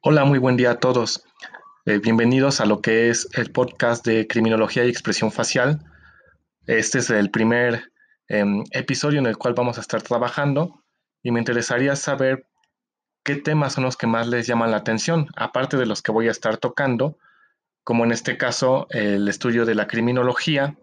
Hola, muy buen día a todos. Eh, bienvenidos a lo que es el podcast de Criminología y Expresión Facial. Este es el primer em, episodio en el cual vamos a estar trabajando y me interesaría saber qué temas son los que más les llaman la atención, aparte de los que voy a estar tocando, como en este caso el estudio de la criminología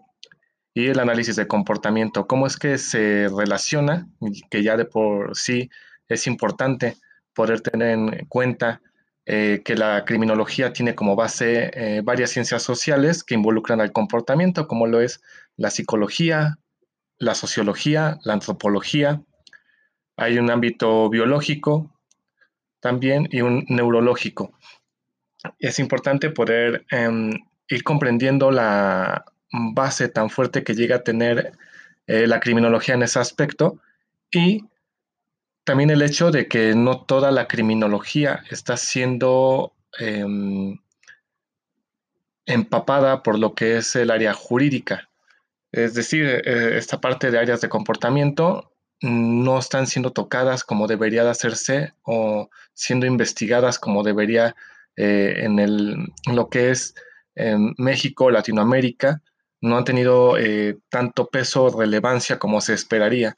y el análisis de comportamiento, cómo es que se relaciona, que ya de por sí es importante poder tener en cuenta eh, que la criminología tiene como base eh, varias ciencias sociales que involucran al comportamiento, como lo es la psicología, la sociología, la antropología. Hay un ámbito biológico también y un neurológico. Es importante poder em, ir comprendiendo la base tan fuerte que llega a tener eh, la criminología en ese aspecto y también el hecho de que no toda la criminología está siendo em, empapada por lo que es el área jurídica. Es decir, eh, esta parte de áreas de comportamiento no están siendo tocadas como debería de hacerse o siendo investigadas como debería eh, en, el, lo que es México, Latinoamérica, no han tenido eh, tanto peso o relevancia como se esperaría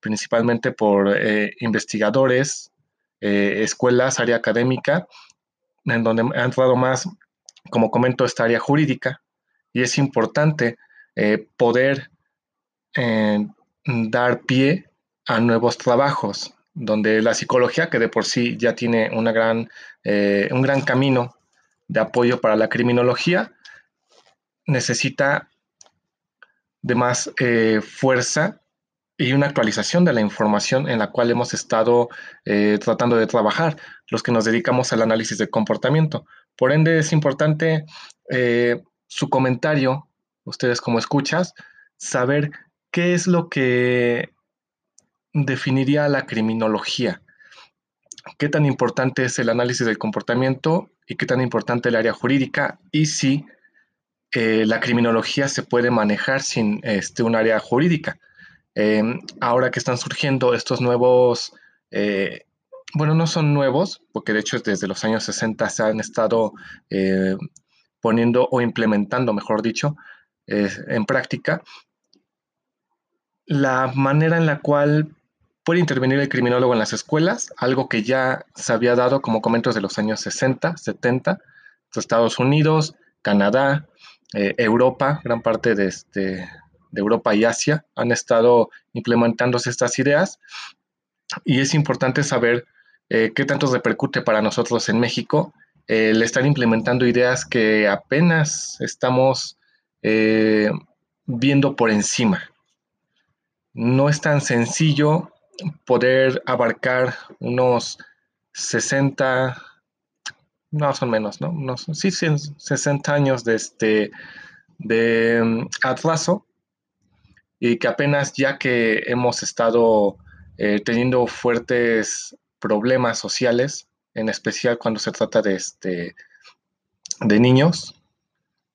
principalmente por eh, investigadores, eh, escuelas, área académica, en donde ha entrado más, como comento, esta área jurídica. Y es importante eh, poder dar pie a nuevos trabajos, donde la psicología, que de por sí ya tiene una gran, un gran camino de apoyo para la criminología, necesita de más fuerza y una actualización de la información en la cual hemos estado eh, tratando de trabajar, los que nos dedicamos al análisis de comportamiento. Por ende, es importante eh, su comentario, ustedes como escuchas, saber qué es lo que definiría la criminología, qué tan importante es el análisis del comportamiento y qué tan importante el área jurídica y si eh, la criminología se puede manejar sin este, un área jurídica. Em, ahora que están surgiendo estos nuevos, eh, bueno, no son nuevos, porque de hecho desde los años 60 se han estado eh, poniendo o implementando, mejor dicho, en práctica, la manera en la cual puede intervenir el criminólogo en las escuelas, algo que ya se había dado, como comento, de los años 60, 70, Estados Unidos, Canadá, eh, Europa, gran parte de, este, Europa y Asia han estado implementándose estas ideas y es importante saber eh, qué tanto repercute para nosotros en México el estar implementando ideas que apenas estamos eh, viendo por encima. No es tan sencillo poder abarcar unos 60, no son menos, ¿no? Unos, sí, 60 años de, este, de mm, atraso y que apenas ya que hemos estado eh, teniendo fuertes problemas sociales, en especial cuando se trata de, este, de niños,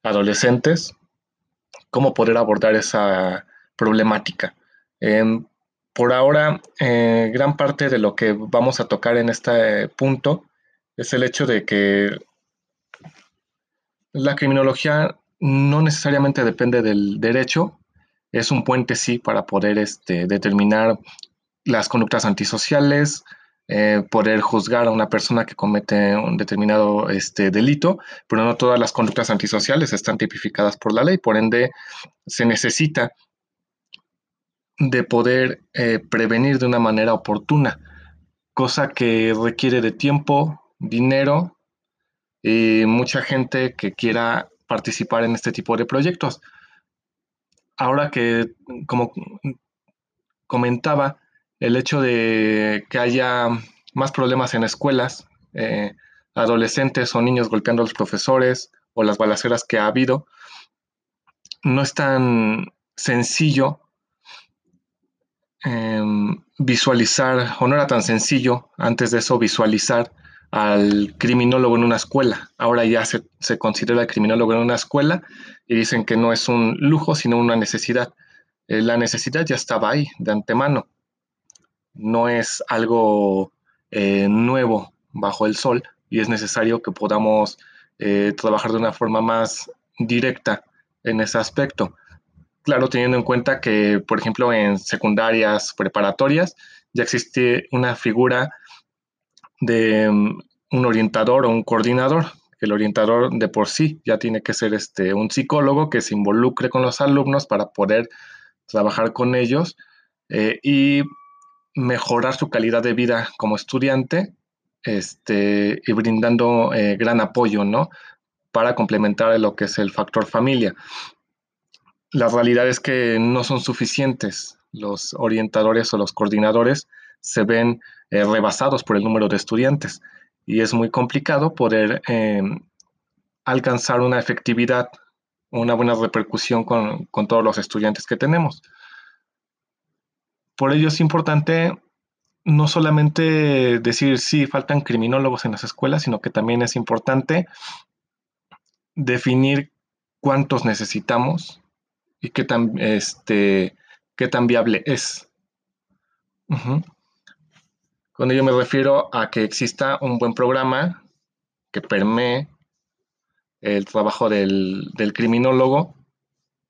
adolescentes, cómo poder abordar esa problemática. Em, por ahora, eh, gran parte de lo que vamos a tocar en este punto es el hecho de que la criminología no necesariamente depende del derecho, es un puente, sí, para poder este, determinar las conductas antisociales, eh, poder juzgar a una persona que comete un determinado este, delito, pero no todas las conductas antisociales están tipificadas por la ley, por ende se necesita de poder eh, prevenir de una manera oportuna, cosa que requiere de tiempo, dinero y mucha gente que quiera participar en este tipo de proyectos ahora que, como comentaba, el hecho de que haya más problemas en escuelas, eh, adolescentes o niños golpeando a los profesores o las balaceras que ha habido, no es tan sencillo em, visualizar, o no era tan sencillo antes de eso visualizar al criminólogo en una escuela. Ahora ya se, considera el criminólogo en una escuela y dicen que no es un lujo, sino una necesidad. Eh, la necesidad ya estaba ahí de antemano. No es algo eh, nuevo bajo el sol, y es necesario que podamos eh, trabajar de una forma más directa en ese aspecto. Claro, teniendo en cuenta que, por ejemplo, en secundarias preparatorias ya existe una figura de mm, un orientador o un coordinador. El orientador de por sí ya tiene que ser este, un psicólogo que se involucre con los alumnos para poder trabajar con ellos eh, y mejorar su calidad de vida como estudiante este, y brindando eh, gran apoyo, ¿no? Para complementar lo que es el factor familia. La realidad es que no son suficientes. Los orientadores o los coordinadores se ven eh, rebasados por el número de estudiantes y es muy complicado poder em, alcanzar una efectividad, una buena repercusión con, con todos los estudiantes que tenemos. Por ello es importante no solamente decir sí, faltan criminólogos en las escuelas, sino que también es importante definir cuántos necesitamos y qué tan, este, qué tan viable es. Con ello me refiero a que exista un buen programa que permee el trabajo del criminólogo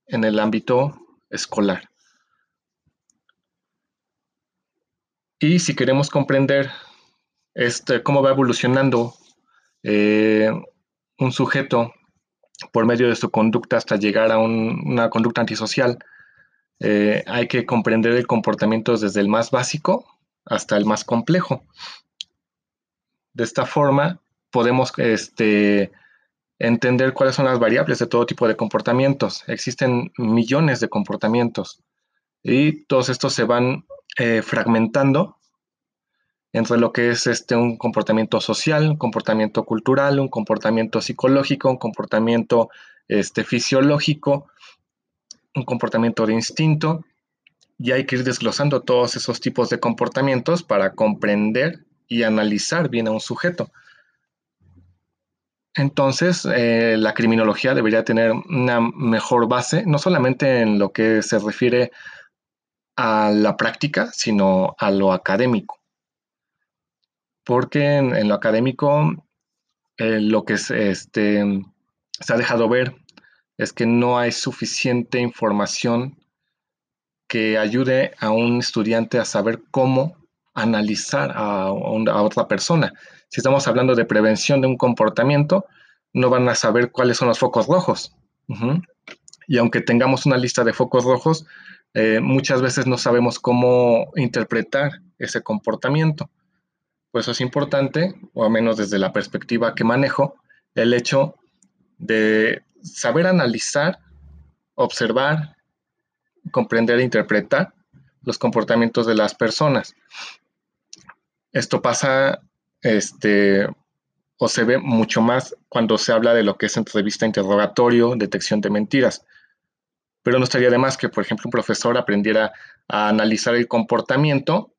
en el ámbito escolar. Y si queremos comprender este, cómo va evolucionando eh, un sujeto por medio de su conducta hasta llegar a una conducta antisocial, eh, hay que comprender el comportamiento desde el más básico hasta el más complejo. De esta forma, podemos este, entender cuáles son las variables de todo tipo de comportamientos. Existen millones de comportamientos y todos estos se van eh, fragmentando entre lo que es este, un comportamiento social, un comportamiento cultural, un comportamiento psicológico, un comportamiento este, fisiológico, un comportamiento de instinto, y hay que ir desglosando todos esos tipos de comportamientos para comprender y analizar bien a un sujeto. Entonces, eh, la criminología debería tener una mejor base, no solamente en lo que se refiere a la práctica, sino a lo académico. Porque en, lo académico eh, lo que este, se ha dejado ver es que no hay suficiente información que ayude a un estudiante a saber cómo analizar a, otra persona. Si estamos hablando de prevención de un comportamiento, no van a saber cuáles son los focos rojos. Y aunque tengamos una lista de focos rojos, eh, muchas veces no sabemos cómo interpretar ese comportamiento. Pues eso es importante, o al menos desde la perspectiva que manejo, el hecho de saber analizar, observar, comprender e interpretar los comportamientos de las personas. Esto pasa, este, o se ve mucho más cuando se habla de lo que es entrevista, interrogatorio, detección de mentiras pero no estaría de más que, por ejemplo, un profesor aprendiera a analizar el comportamiento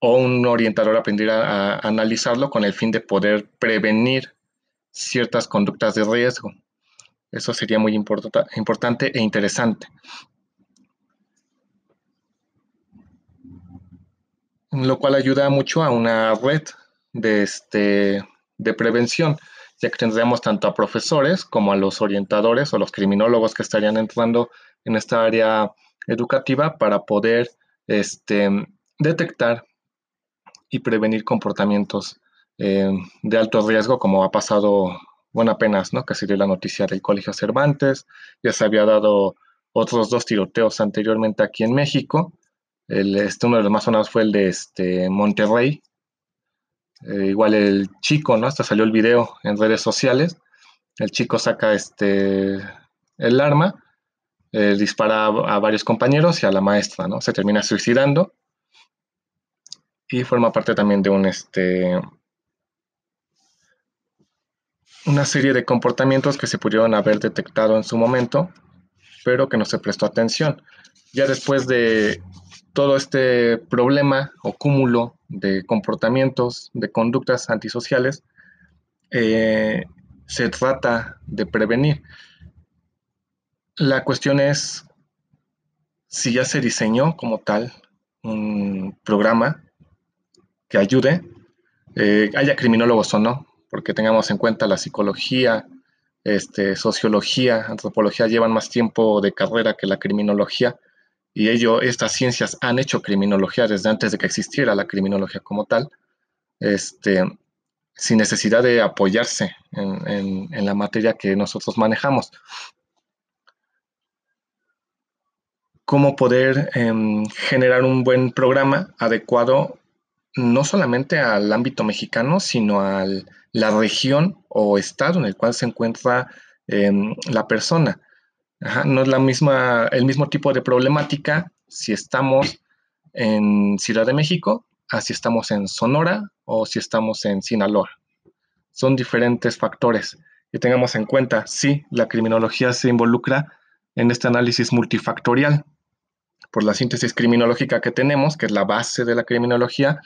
o un orientador aprendiera a analizarlo con el fin de poder prevenir ciertas conductas de riesgo. Eso sería muy importante e interesante. Lo cual ayuda mucho a una red de, este, de prevención ya que tendríamos tanto a profesores como a los orientadores o los criminólogos que estarían entrando en esta área educativa para poder este, detectar y prevenir comportamientos eh, de alto riesgo, como ha pasado, bueno, apenas, ¿no? Que se dio la noticia del Colegio Cervantes, ya se había dado otros dos tiroteos anteriormente aquí en México. El, este, uno de los más sonados fue el de este, Monterrey, eh, igual el chico, ¿no? Hasta salió el video en redes sociales. El chico saca este, el arma, eh, dispara a, varios compañeros y a la maestra, ¿no? Se termina suicidando y forma parte también de un, este, una serie de comportamientos que se pudieron haber detectado en su momento, pero que no se prestó atención. Ya después de todo este problema o cúmulo de comportamientos, de conductas antisociales, eh, se trata de prevenir. La cuestión es si ya se diseñó como tal un programa que ayude, eh, haya criminólogos o no, porque tengamos en cuenta la psicología, este, sociología, antropología llevan más tiempo de carrera que la criminología y ello, estas ciencias han hecho criminología desde antes de que existiera la criminología como tal, este, sin necesidad de apoyarse en, la materia que nosotros manejamos. Cómo poder em, generar un buen programa adecuado no solamente al ámbito mexicano, sino a la región o estado en el cual se encuentra em, la persona. No es la misma, el mismo tipo de problemática si estamos en Ciudad de México, a si estamos en Sonora o si estamos en Sinaloa. Son diferentes factores que tengamos en cuenta. Sí, la criminología se involucra en este análisis multifactorial por la síntesis criminológica que tenemos, que es la base de la criminología,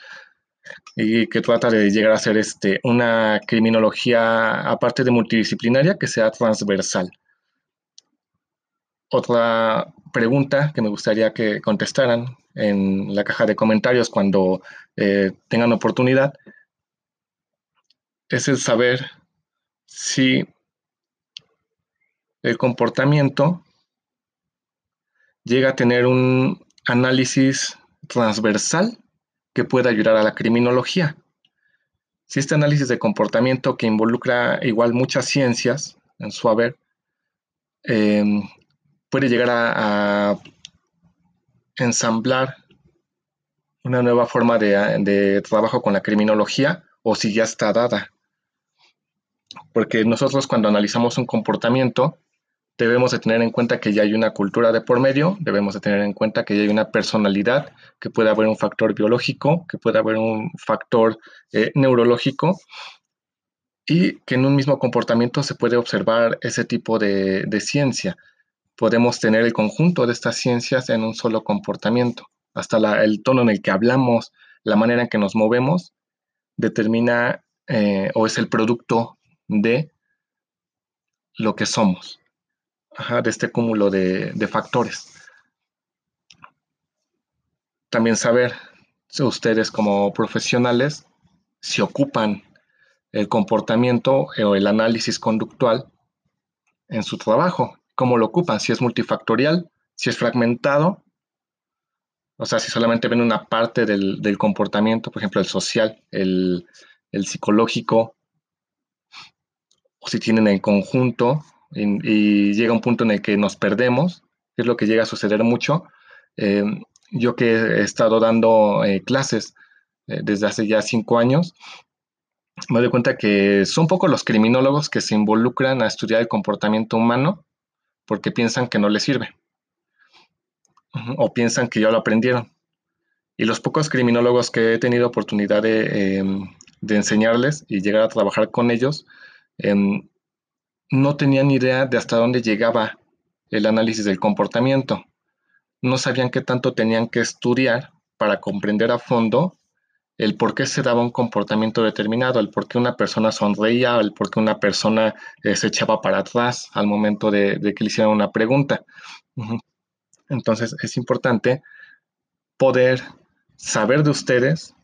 y que trata de llegar a ser este, una criminología, aparte de multidisciplinaria, que sea transversal. Otra pregunta que me gustaría que contestaran en la caja de comentarios cuando eh, tengan oportunidad es el saber si el comportamiento llega a tener un análisis transversal que pueda ayudar a la criminología. Si este análisis de comportamiento que involucra igual muchas ciencias en su haber, em, puede llegar a, ensamblar una nueva forma de trabajo con la criminología o si ya está dada. Porque nosotros cuando analizamos un comportamiento, debemos de tener en cuenta que ya hay una cultura de por medio, debemos de tener en cuenta que ya hay una personalidad, que puede haber un factor biológico, que puede haber un factor eh, neurológico y que en un mismo comportamiento se puede observar ese tipo de, ciencia. Podemos tener el conjunto de estas ciencias en un solo comportamiento. Hasta el tono en el que hablamos, la manera en que nos movemos, determina eh, o es el producto de lo que somos de este cúmulo de, factores. También saber si ustedes como profesionales si ocupan el comportamiento o el análisis conductual en su trabajo, cómo lo ocupan, si es multifactorial, si es fragmentado, o sea, si solamente ven una parte del, comportamiento, por ejemplo, el social, el, psicológico, o si tienen el conjunto y, llega un punto en el que nos perdemos, es lo que llega a suceder mucho. Eh, yo que he estado dando eh, clases eh, desde hace ya cinco años, me doy cuenta que son pocos los criminólogos que se involucran a estudiar el comportamiento humano porque piensan que no les sirve o piensan que ya lo aprendieron. Y los pocos criminólogos que he tenido oportunidad de, em, enseñarles y llegar a trabajar con ellos, em, no tenían idea de hasta dónde llegaba el análisis del comportamiento. No sabían qué tanto tenían que estudiar para comprender a fondo el por qué se daba un comportamiento determinado, el por qué una persona sonreía, el por qué una persona eh, se echaba para atrás al momento de, que le hicieran una pregunta. Entonces es importante poder saber de ustedes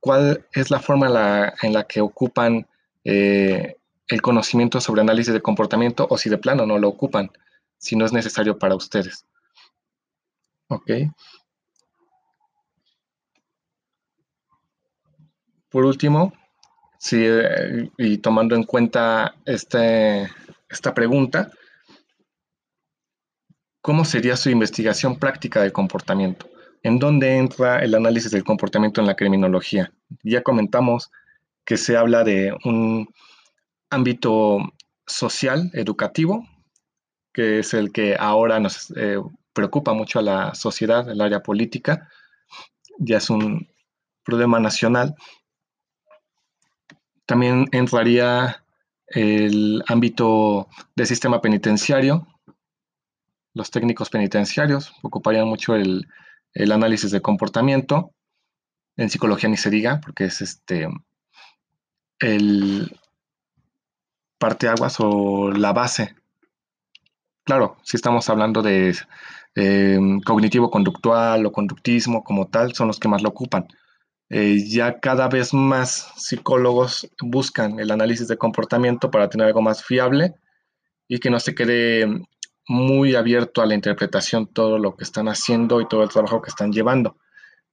cuál es la forma en la que ocupan eh, el conocimiento sobre análisis de comportamiento o si de plano no lo ocupan, si no es necesario para ustedes. Ok. Por último, eh, y tomando en cuenta este, esta pregunta, ¿cómo sería su investigación práctica del comportamiento? ¿En dónde entra el análisis del comportamiento en la criminología? Ya comentamos que se habla de un ámbito social, educativo, que es el que ahora nos eh, preocupa mucho a la sociedad, el área política, ya es un problema nacional. También entraría el ámbito del sistema penitenciario. Los técnicos penitenciarios ocuparían mucho el, el análisis de comportamiento. En psicología ni se diga, porque es este el, parteaguas o la base. Claro, si estamos hablando de em, cognitivo-conductual o conductismo como tal, son los que más lo ocupan. Eh, ya cada vez más psicólogos buscan el análisis de comportamiento para tener algo más fiable y que no se quede muy abierto a la interpretación todo lo que están haciendo y todo el trabajo que están llevando.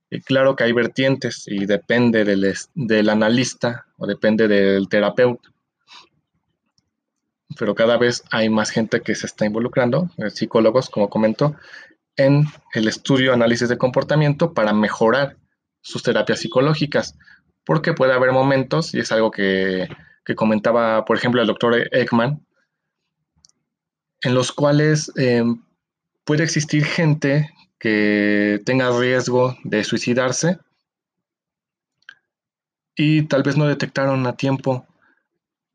Y claro que hay vertientes y depende del, del analista o depende del terapeuta pero cada vez hay más gente que se está involucrando, eh, psicólogos, como comento, en el estudio análisis de comportamiento para mejorar sus terapias psicológicas, porque puede haber momentos, y es algo que, comentaba, por ejemplo, el doctor Ekman, en los cuales eh, puede existir gente que tenga riesgo de suicidarse y tal vez no detectaron a tiempo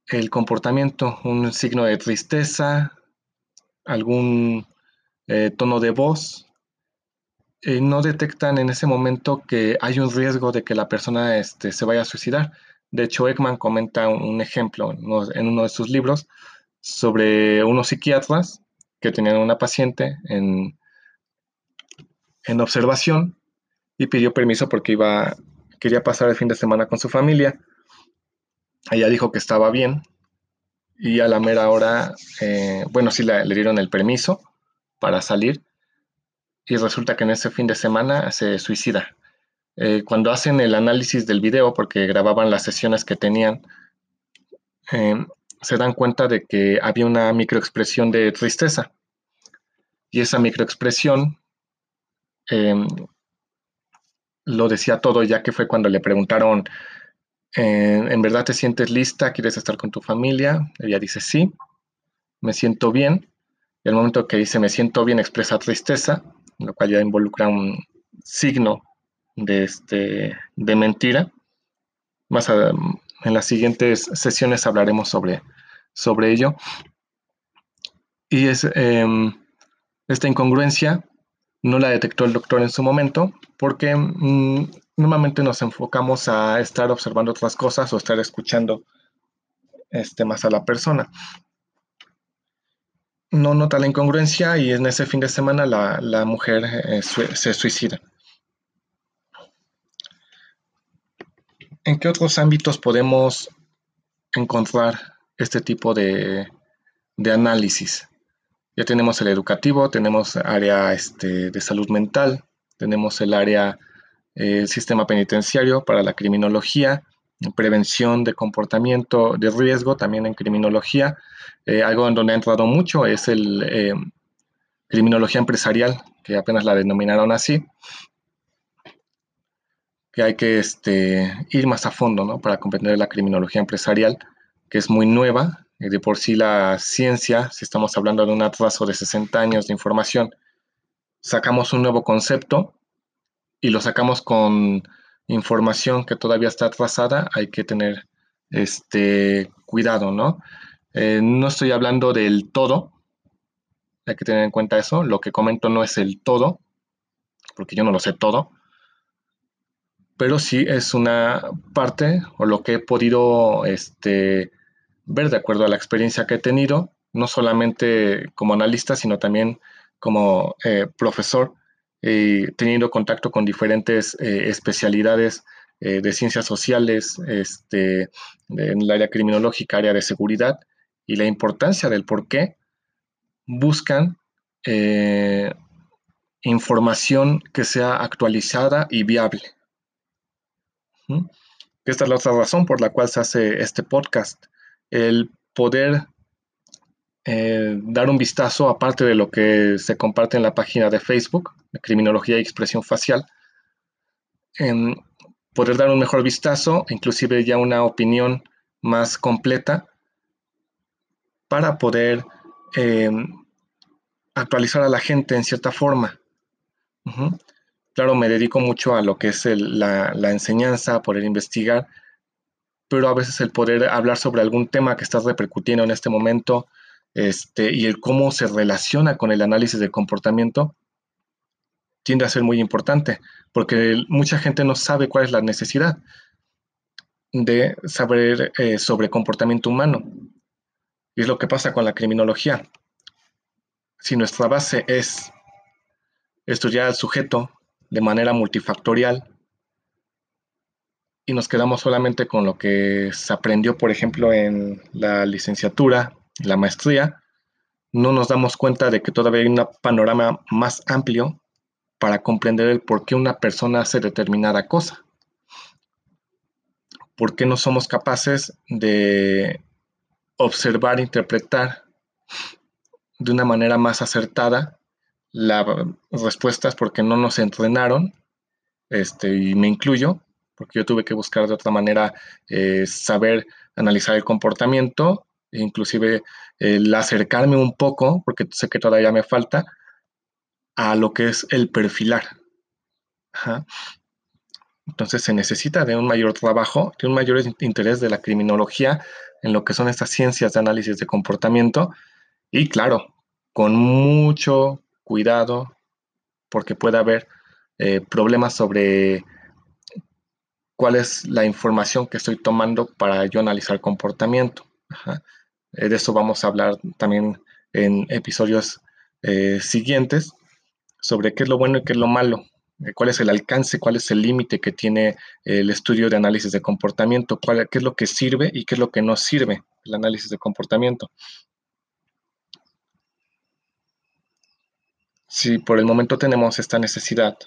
el comportamiento, un signo de tristeza, algún eh, tono de voz, eh, no detectan en ese momento que hay un riesgo de que la persona este, se vaya a suicidar. De hecho, Ekman comenta un, ejemplo en uno, de sus libros sobre unos psiquiatras que tenían una paciente en, en observación y pidió permiso porque iba, quería pasar el fin de semana con su familia ella dijo que estaba bien y a la mera hora, eh, bueno, sí le, dieron el permiso para salir y resulta que en ese fin de semana se suicida. Eh, cuando hacen el análisis del video, porque grababan las sesiones que tenían, em, se dan cuenta de que había una microexpresión de tristeza. Y esa microexpresión em, lo decía todo, ya que fue cuando le preguntaron ¿en verdad te sientes lista? ¿Quieres estar con tu familia? Ella dice, sí, me siento bien. Y el momento que dice, me siento bien, expresa tristeza, lo cual ya involucra un signo de, este, de mentira. Más en las siguientes sesiones hablaremos sobre, sobre ello. Y es, em, esta incongruencia no la detectó el doctor en su momento porque mm, normalmente nos enfocamos a estar observando otras cosas o estar escuchando este, más a la persona. No nota la incongruencia y en ese fin de semana la, mujer eh, se suicida. ¿En qué otros ámbitos podemos encontrar este tipo de, análisis? Ya tenemos el educativo, tenemos área este, de salud mental, tenemos el área el sistema penitenciario para la criminología, prevención de comportamiento de riesgo también en criminología. Eh, algo en donde ha entrado mucho es el eh, criminología empresarial, que apenas la denominaron así, que hay que este, ir más a fondo ¿no? para comprender la criminología empresarial, que es muy nueva. y de por sí la ciencia, si estamos hablando de un atraso de 60 años de información, sacamos un nuevo concepto y lo sacamos con información que todavía está atrasada, hay que tener este cuidado, ¿no? Eh, no estoy hablando del todo, hay que tener en cuenta eso, lo que comento no es el todo, porque yo no lo sé todo, pero sí es una parte o lo que he podido este, ver de acuerdo a la experiencia que he tenido, no solamente como analista, sino también como eh, profesor teniendo contacto con diferentes eh, especialidades eh, de ciencias sociales, este, en el área criminológica, área de seguridad, y la importancia del por qué buscan información que sea actualizada y viable. Esta es la otra razón por la cual se hace este podcast, el poder eh, dar un vistazo, aparte de lo que se comparte en la página de Facebook, de Criminología y Expresión Facial, poder dar un mejor vistazo, inclusive ya una opinión más completa, para poder em, actualizar a la gente en cierta forma. Claro, me dedico mucho a lo que es la, la enseñanza, poder investigar, pero a veces el poder hablar sobre algún tema que está repercutiendo en este momento, este, y el cómo se relaciona con el análisis del comportamiento tiende a ser muy importante, porque mucha gente no sabe cuál es la necesidad de saber eh, sobre comportamiento humano. Y es lo que pasa con la criminología. Si nuestra base es estudiar al sujeto de manera multifactorial, y nos quedamos solamente con lo que se aprendió, por ejemplo, en la licenciatura, la maestría, no nos damos cuenta de que todavía hay un panorama más amplio para comprender el por qué una persona hace determinada cosa. ¿Por qué no somos capaces de observar, interpretar de una manera más acertada las respuestas porque no nos entrenaron, este, y me incluyo, porque yo tuve que buscar de otra manera eh, saber analizar el comportamiento, inclusive el acercarme un poco, porque sé que todavía me falta, a lo que es el perfilar. Entonces se necesita de un mayor trabajo, de un mayor interés de la criminología en lo que son estas ciencias de análisis de comportamiento y claro, con mucho cuidado porque puede haber eh, problemas sobre cuál es la información que estoy tomando para yo analizar comportamiento. Eh, de eso vamos a hablar también en episodios eh, siguientes sobre qué es lo bueno y qué es lo malo, cuál es el alcance, cuál es el límite que tiene el estudio de análisis de comportamiento, cuál, qué es lo que sirve y qué es lo que no sirve el análisis de comportamiento. Si por el momento tenemos esta necesidad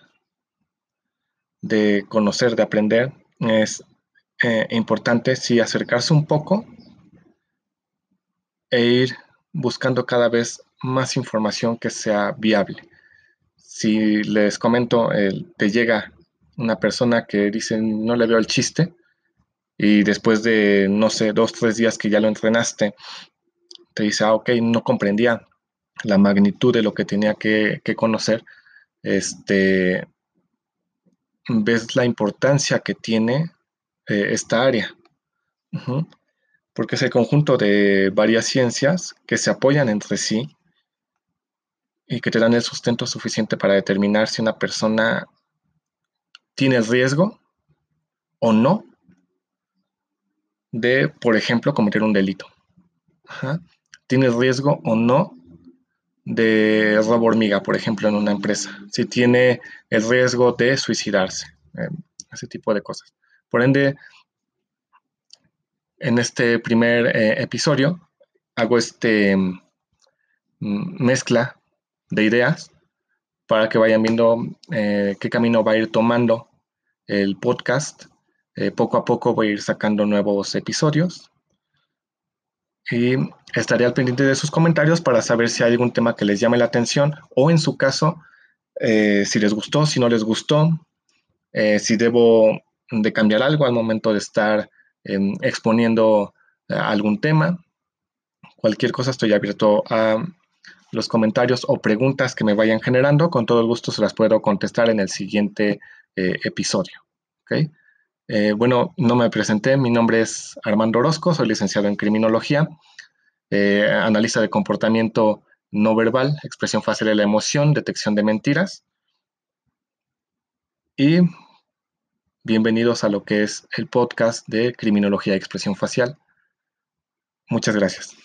de conocer, de aprender, es eh, importante sí acercarse un poco e ir buscando cada vez más información que sea viable. Si les comento, te llega una persona que dice no le veo el chiste y después de, no sé, dos, tres días que ya lo entrenaste, te dice, ah, ok, no comprendía la magnitud de lo que tenía que, que conocer, este, ves la importancia que tiene eh, esta área. Porque es el conjunto de varias ciencias que se apoyan entre sí y que te dan el sustento suficiente para determinar si una persona tiene riesgo o no de, por ejemplo, cometer un delito. Tiene riesgo o no de robo hormiga, por ejemplo, en una empresa, si tiene el riesgo de suicidarse, eh, ese tipo de cosas. Por ende, en este primer eh, episodio hago este mm, mezcla de ideas para que vayan viendo eh, qué camino va a ir tomando el podcast. poco a poco voy a ir sacando nuevos episodios y estaré al pendiente de sus comentarios para saber si hay algún tema que les llame la atención o en su caso, eh, si les gustó, si no les gustó, eh, si debo de cambiar algo al momento de estar em, exponiendo eh, algún tema. Cualquier cosa estoy abierto a los comentarios o preguntas que me vayan generando. Con todo el gusto se las puedo contestar en el siguiente episodio. ¿okay? Eh, bueno, no me presenté, mi nombre es Armando Orozco, soy licenciado en criminología, eh, analista de comportamiento no verbal, expresión fácil de la emoción, detección de mentiras. Y bienvenidos a lo que es el podcast de criminología y expresión facial. Muchas gracias.